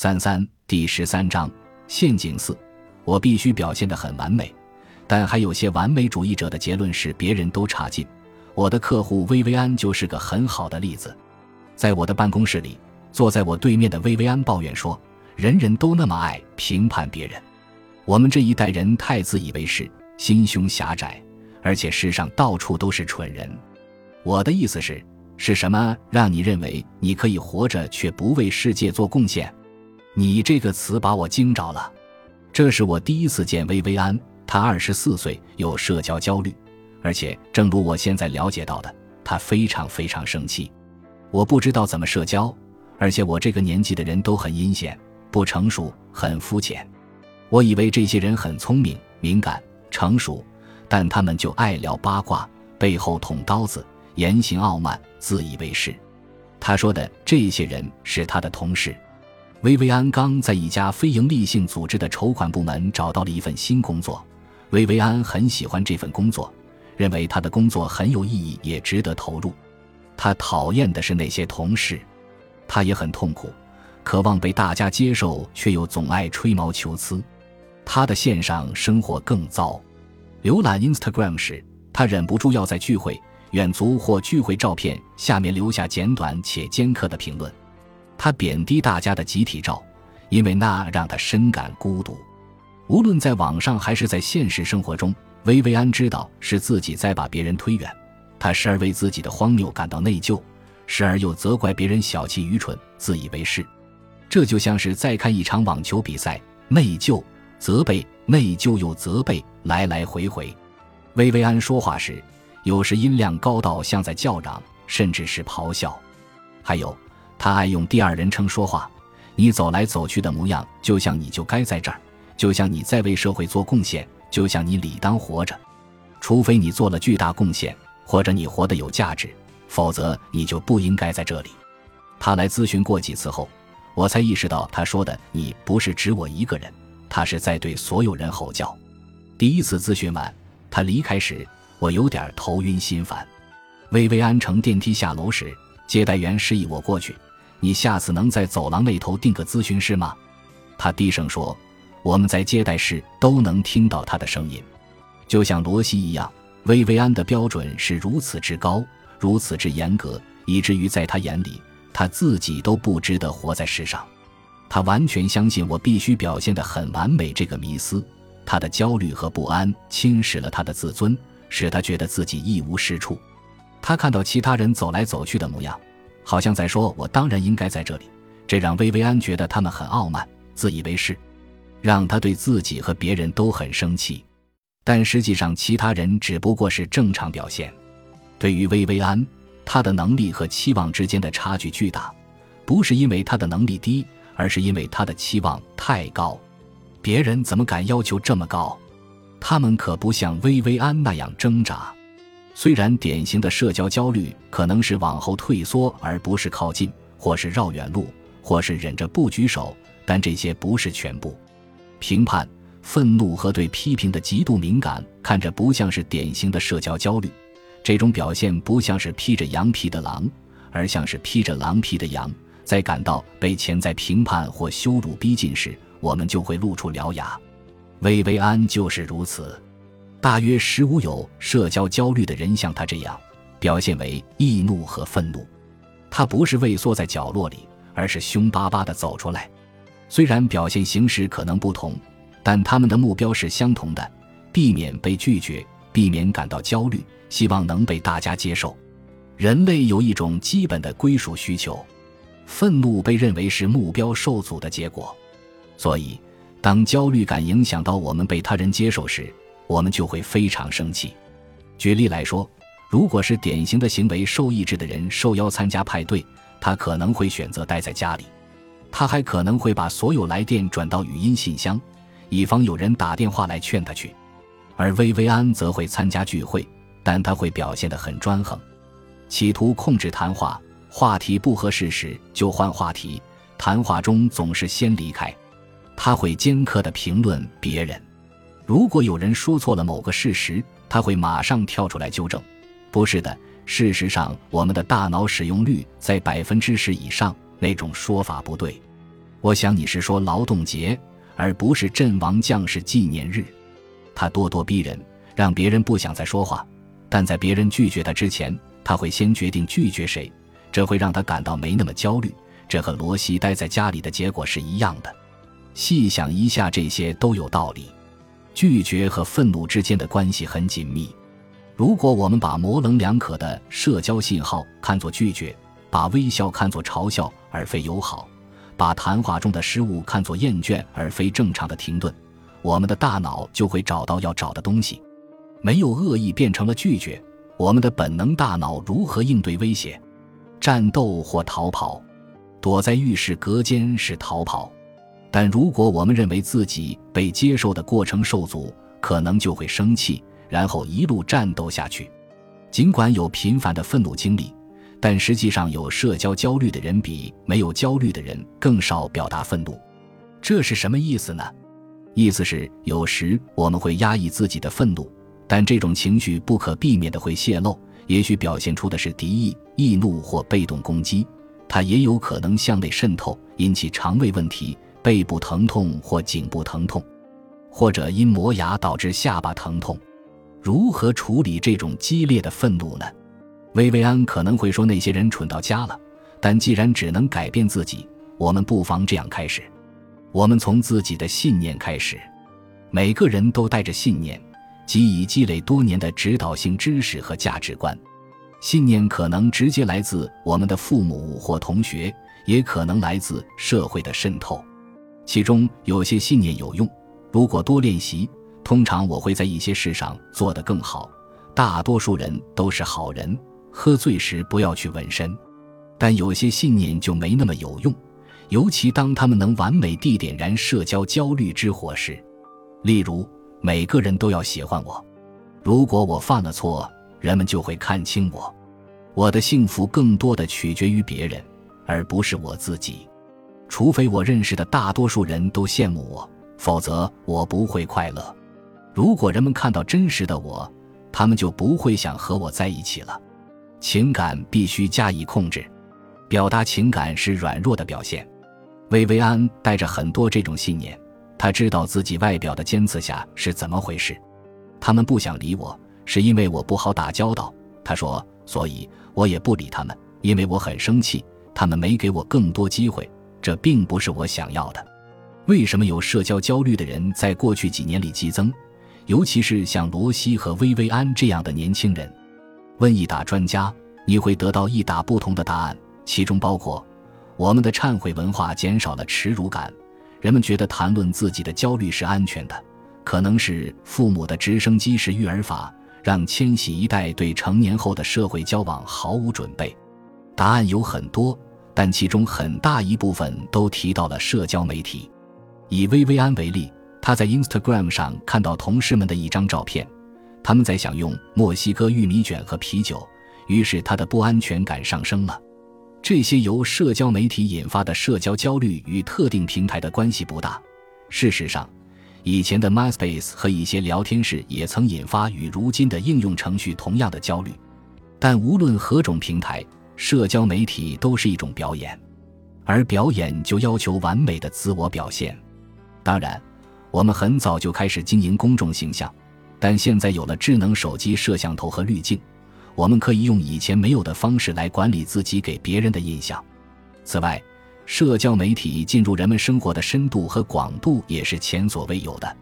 三三第十三章陷阱四，我必须表现得很完美，但还有些完美主义者的结论是别人都差劲。我的客户薇薇安就是个很好的例子。在我的办公室里，坐在我对面的薇薇安抱怨说：“人人都那么爱评判别人，我们这一代人太自以为是，心胸狭窄，而且世上到处都是蠢人。”我的意思是，是什么让你认为你可以活着却不为世界做贡献？你这个词把我惊着了。这是我第一次见薇薇安，她二十四岁，有社交焦虑，而且正如我现在了解到的，她非常非常生气。我不知道怎么社交，而且我这个年纪的人都很阴险、不成熟、很肤浅。我以为这些人很聪明、敏感、成熟，但他们就爱聊八卦，背后捅刀子，言行傲慢，自以为是。他说的这些人是他的同事。薇薇安刚在一家非营利性组织的筹款部门找到了一份新工作，薇薇安很喜欢这份工作，认为他的工作很有意义，也值得投入。他讨厌的是那些同事，他也很痛苦，渴望被大家接受，却又总爱吹毛求疵。他的线上生活更糟，浏览 Instagram 时，他忍不住要在聚会、远足或聚会照片下面留下简短且尖刻的评论。他贬低大家的集体照，因为那让他深感孤独。无论在网上还是在现实生活中，薇薇安知道是自己在把别人推远。他时而为自己的荒谬感到内疚，时而又责怪别人小气、愚蠢、自以为是。这就像是在看一场网球比赛，内疚、责备、内疚又责备，来来回回。薇薇安说话时，有时音量高到像在叫嚷，甚至是咆哮。还有。他爱用第二人称说话，你走来走去的模样，就像你就该在这儿，就像你在为社会做贡献，就像你理当活着。除非你做了巨大贡献，或者你活得有价值，否则你就不应该在这里。他来咨询过几次后，我才意识到他说的“你”不是指我一个人，他是在对所有人吼叫。第一次咨询完，他离开时，我有点头晕心烦。薇薇安乘电梯下楼时，接待员示意我过去。你下次能在走廊那头订个咨询室吗？他低声说：“我们在接待室都能听到他的声音，就像罗西一样。薇薇安的标准是如此之高，如此之严格，以至于在他眼里，他自己都不值得活在世上。他完全相信我必须表现得很完美这个迷思。他的焦虑和不安侵蚀了他的自尊，使他觉得自己一无是处。他看到其他人走来走去的模样。”好像在说：“我当然应该在这里。”这让薇薇安觉得他们很傲慢、自以为是，让他对自己和别人都很生气。但实际上，其他人只不过是正常表现。对于薇薇安，她的能力和期望之间的差距巨大，不是因为她的能力低，而是因为她的期望太高。别人怎么敢要求这么高？他们可不像薇薇安那样挣扎。虽然典型的社交焦虑可能是往后退缩，而不是靠近，或是绕远路，或是忍着不举手，但这些不是全部。评判、愤怒和对批评的极度敏感，看着不像是典型的社交焦虑。这种表现不像是披着羊皮的狼，而像是披着狼皮的羊。在感到被潜在评判或羞辱逼近时，我们就会露出獠牙。薇薇安就是如此。大约十五有社交焦虑的人像他这样，表现为易怒和愤怒。他不是畏缩在角落里，而是凶巴巴地走出来。虽然表现形式可能不同，但他们的目标是相同的：避免被拒绝，避免感到焦虑，希望能被大家接受。人类有一种基本的归属需求，愤怒被认为是目标受阻的结果。所以，当焦虑感影响到我们被他人接受时，我们就会非常生气。举例来说，如果是典型的行为受抑制的人受邀参加派对，他可能会选择待在家里。他还可能会把所有来电转到语音信箱，以防有人打电话来劝他去。而薇薇安则会参加聚会，但他会表现得很专横，企图控制谈话，话题不合适时就换话题，谈话中总是先离开。他会尖刻地评论别人。如果有人说错了某个事实，他会马上跳出来纠正。不是的，事实上，我们的大脑使用率在百分之十以上，那种说法不对。我想你是说劳动节，而不是阵亡将士纪念日。他咄咄逼人，让别人不想再说话。但在别人拒绝他之前，他会先决定拒绝谁，这会让他感到没那么焦虑。这和罗西待在家里的结果是一样的。细想一下，这些都有道理。拒绝和愤怒之间的关系很紧密。如果我们把模棱两可的社交信号看作拒绝，把微笑看作嘲笑而非友好，把谈话中的失误看作厌倦而非正常的停顿，我们的大脑就会找到要找的东西。没有恶意变成了拒绝，我们的本能大脑如何应对威胁？战斗或逃跑？躲在浴室隔间是逃跑。但如果我们认为自己被接受的过程受阻，可能就会生气，然后一路战斗下去。尽管有频繁的愤怒经历，但实际上有社交焦虑的人比没有焦虑的人更少表达愤怒。这是什么意思呢？意思是有时我们会压抑自己的愤怒，但这种情绪不可避免的会泄露，也许表现出的是敌意、易怒或被动攻击，它也有可能向内渗透，引起肠胃问题。背部疼痛或颈部疼痛，或者因磨牙导致下巴疼痛，如何处理这种激烈的愤怒呢？薇薇安可能会说那些人蠢到家了，但既然只能改变自己，我们不妨这样开始：我们从自己的信念开始。每个人都带着信念，即已积累多年的指导性知识和价值观。信念可能直接来自我们的父母或同学，也可能来自社会的渗透。其中有些信念有用，如果多练习，通常我会在一些事上做得更好。大多数人都是好人，喝醉时不要去纹身。但有些信念就没那么有用，尤其当他们能完美地点燃社交焦虑之火时。例如，每个人都要喜欢我。如果我犯了错，人们就会看清我。我的幸福更多的取决于别人，而不是我自己。除非我认识的大多数人都羡慕我，否则我不会快乐。如果人们看到真实的我，他们就不会想和我在一起了。情感必须加以控制，表达情感是软弱的表现。薇薇安带着很多这种信念，他知道自己外表的尖刺下是怎么回事。他们不想理我，是因为我不好打交道。他说，所以我也不理他们，因为我很生气，他们没给我更多机会。这并不是我想要的。为什么有社交焦虑的人在过去几年里激增？尤其是像罗西和薇薇安这样的年轻人？问一打专家，你会得到一打不同的答案，其中包括：我们的忏悔文化减少了耻辱感，人们觉得谈论自己的焦虑是安全的；可能是父母的直升机式育儿法，让千禧一代对成年后的社会交往毫无准备。答案有很多。但其中很大一部分都提到了社交媒体。以薇薇安为例，她在 Instagram 上看到同事们的一张照片，他们在享用墨西哥玉米卷和啤酒，于是她的不安全感上升了。这些由社交媒体引发的社交焦虑与特定平台的关系不大。事实上，以前的 MySpace 和一些聊天室也曾引发与如今的应用程序同样的焦虑。但无论何种平台。社交媒体都是一种表演，而表演就要求完美的自我表现。当然，我们很早就开始经营公众形象，但现在有了智能手机摄像头和滤镜，我们可以用以前没有的方式来管理自己给别人的印象。此外，社交媒体进入人们生活的深度和广度也是前所未有的。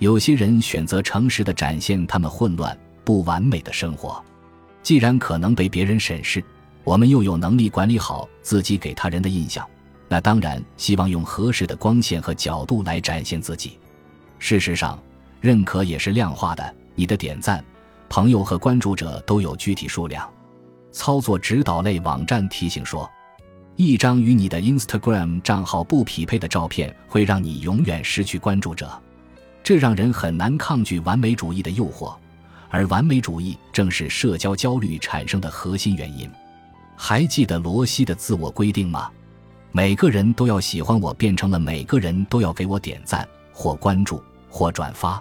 有些人选择诚实的展现他们混乱、不完美的生活，既然可能被别人审视。我们又有能力管理好自己给他人的印象，那当然希望用合适的光线和角度来展现自己。事实上，认可也是量化的，你的点赞、朋友和关注者都有具体数量。操作指导类网站提醒说，一张与你的 Instagram 账号不匹配的照片会让你永远失去关注者，这让人很难抗拒完美主义的诱惑，而完美主义正是社交焦虑产生的核心原因。还记得罗西的自我规定吗？每个人都要喜欢我，变成了每个人都要给我点赞或关注或转发。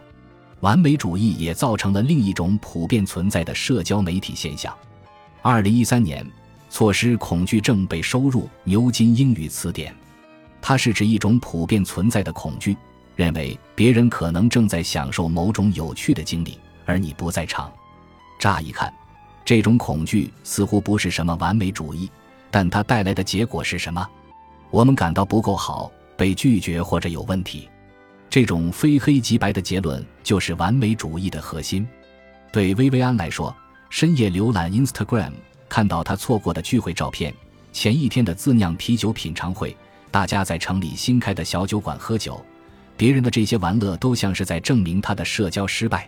完美主义也造成了另一种普遍存在的社交媒体现象。二零一三年，错失恐惧症被收入牛津英语词典。它是指一种普遍存在的恐惧，认为别人可能正在享受某种有趣的经历，而你不在场。乍一看，这种恐惧似乎不是什么完美主义，但它带来的结果是什么？我们感到不够好，被拒绝或者有问题。这种非黑即白的结论就是完美主义的核心。对薇薇安来说，深夜浏览 Instagram，看到他错过的聚会照片，前一天的自酿啤酒品尝会，大家在城里新开的小酒馆喝酒，别人的这些玩乐都像是在证明他的社交失败。